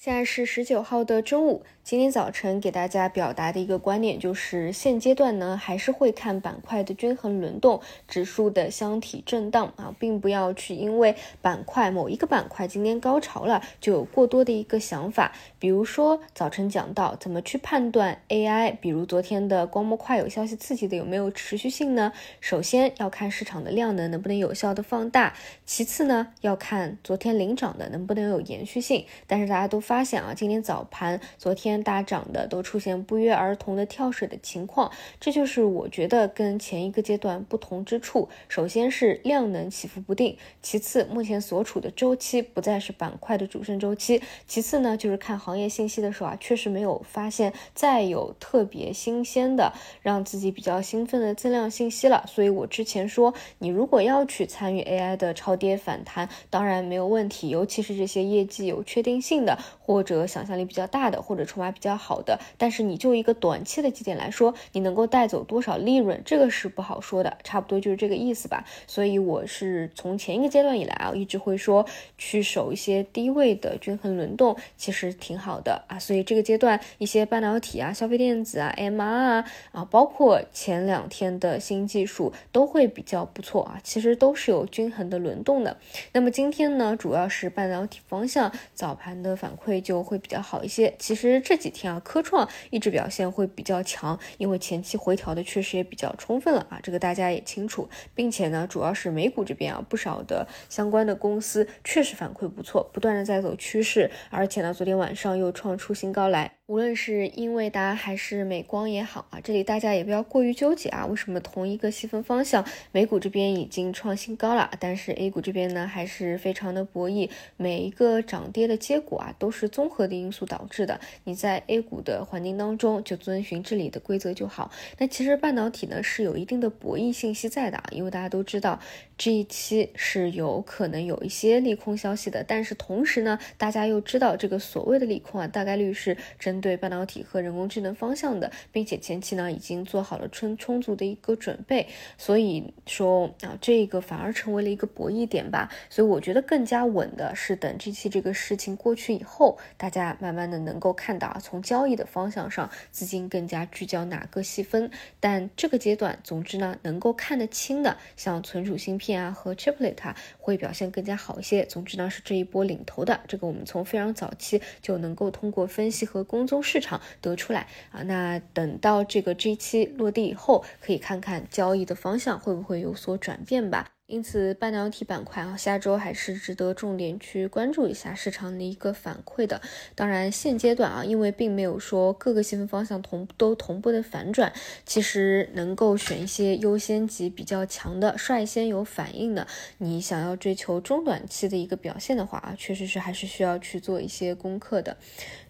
现在是十九号的中午。今天早晨给大家表达的一个观点就是，现阶段呢还是会看板块的均衡轮动，指数的箱体震荡啊，并不要去因为板块某一个板块今天高潮了就有过多的一个想法。比如说早晨讲到怎么去判断 AI，比如昨天的光模块有消息刺激的有没有持续性呢？首先要看市场的量能能不能有效的放大，其次呢要看昨天领涨的能不能有延续性。但是大家都发现啊，今天早盘昨天。大涨的都出现不约而同的跳水的情况，这就是我觉得跟前一个阶段不同之处。首先是量能起伏不定，其次目前所处的周期不再是板块的主升周期，其次呢就是看行业信息的时候啊，确实没有发现再有特别新鲜的让自己比较兴奋的增量信息了。所以我之前说，你如果要去参与 AI 的超跌反弹，当然没有问题，尤其是这些业绩有确定性的，或者想象力比较大的，或者筹码。比较好的，但是你就一个短期的基点来说，你能够带走多少利润，这个是不好说的，差不多就是这个意思吧。所以我是从前一个阶段以来啊，一直会说去守一些低位的均衡轮动，其实挺好的啊。所以这个阶段一些半导体啊、消费电子啊、MR 啊啊，包括前两天的新技术都会比较不错啊，其实都是有均衡的轮动的。那么今天呢，主要是半导体方向早盘的反馈就会比较好一些。其实这几。几天啊，科创一直表现会比较强，因为前期回调的确实也比较充分了啊，这个大家也清楚，并且呢，主要是美股这边啊，不少的相关的公司确实反馈不错，不断的在走趋势，而且呢，昨天晚上又创出新高来。无论是英伟达还是美光也好啊，这里大家也不要过于纠结啊。为什么同一个细分方向，美股这边已经创新高了，但是 A 股这边呢还是非常的博弈。每一个涨跌的结果啊，都是综合的因素导致的。你在 A 股的环境当中就遵循这里的规则就好。那其实半导体呢是有一定的博弈信息在的啊，因为大家都知道这一期是有可能有一些利空消息的，但是同时呢，大家又知道这个所谓的利空啊，大概率是对半导体和人工智能方向的，并且前期呢已经做好了充充足的一个准备，所以说啊这个反而成为了一个博弈点吧。所以我觉得更加稳的是等这期这个事情过去以后，大家慢慢的能够看到啊从交易的方向上资金更加聚焦哪个细分。但这个阶段，总之呢能够看得清的，像存储芯片啊和 chiplet 会表现更加好一些。总之呢是这一波领头的，这个我们从非常早期就能够通过分析和工从市场得出来啊，那等到这个 G 七落地以后，可以看看交易的方向会不会有所转变吧。因此，半导体板块啊，下周还是值得重点去关注一下市场的一个反馈的。当然，现阶段啊，因为并没有说各个细分方向同都同步的反转，其实能够选一些优先级比较强的、率先有反应的。你想要追求中短期的一个表现的话啊，确实是还是需要去做一些功课的。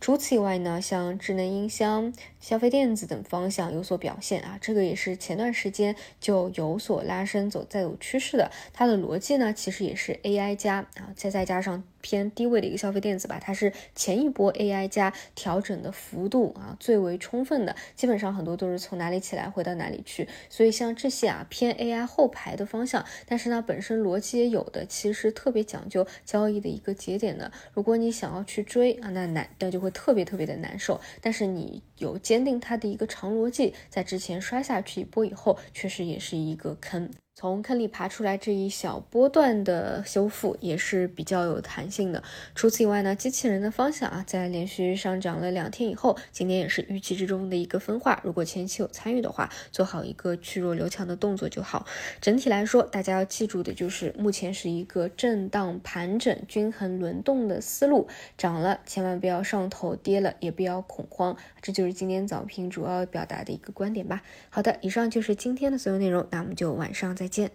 除此以外呢，像智能音箱、消费电子等方向有所表现啊，这个也是前段时间就有所拉升走在有趋势的它的逻辑呢，其实也是 AI 加啊，再再加上。偏低位的一个消费电子吧，它是前一波 AI 加调整的幅度啊最为充分的，基本上很多都是从哪里起来回到哪里去，所以像这些啊偏 AI 后排的方向，但是呢本身逻辑也有的，其实特别讲究交易的一个节点的。如果你想要去追啊，那难那就会特别特别的难受。但是你有坚定它的一个长逻辑，在之前摔下去一波以后，确实也是一个坑。从坑里爬出来这一小波段的修复也是比较有弹。性的。除此以外呢，机器人的方向啊，在连续上涨了两天以后，今天也是预期之中的一个分化。如果前期有参与的话，做好一个去弱留强的动作就好。整体来说，大家要记住的就是，目前是一个震荡盘整、均衡轮动的思路。涨了千万不要上头，跌了也不要恐慌。这就是今天早评主要表达的一个观点吧。好的，以上就是今天的所有内容，那我们就晚上再见。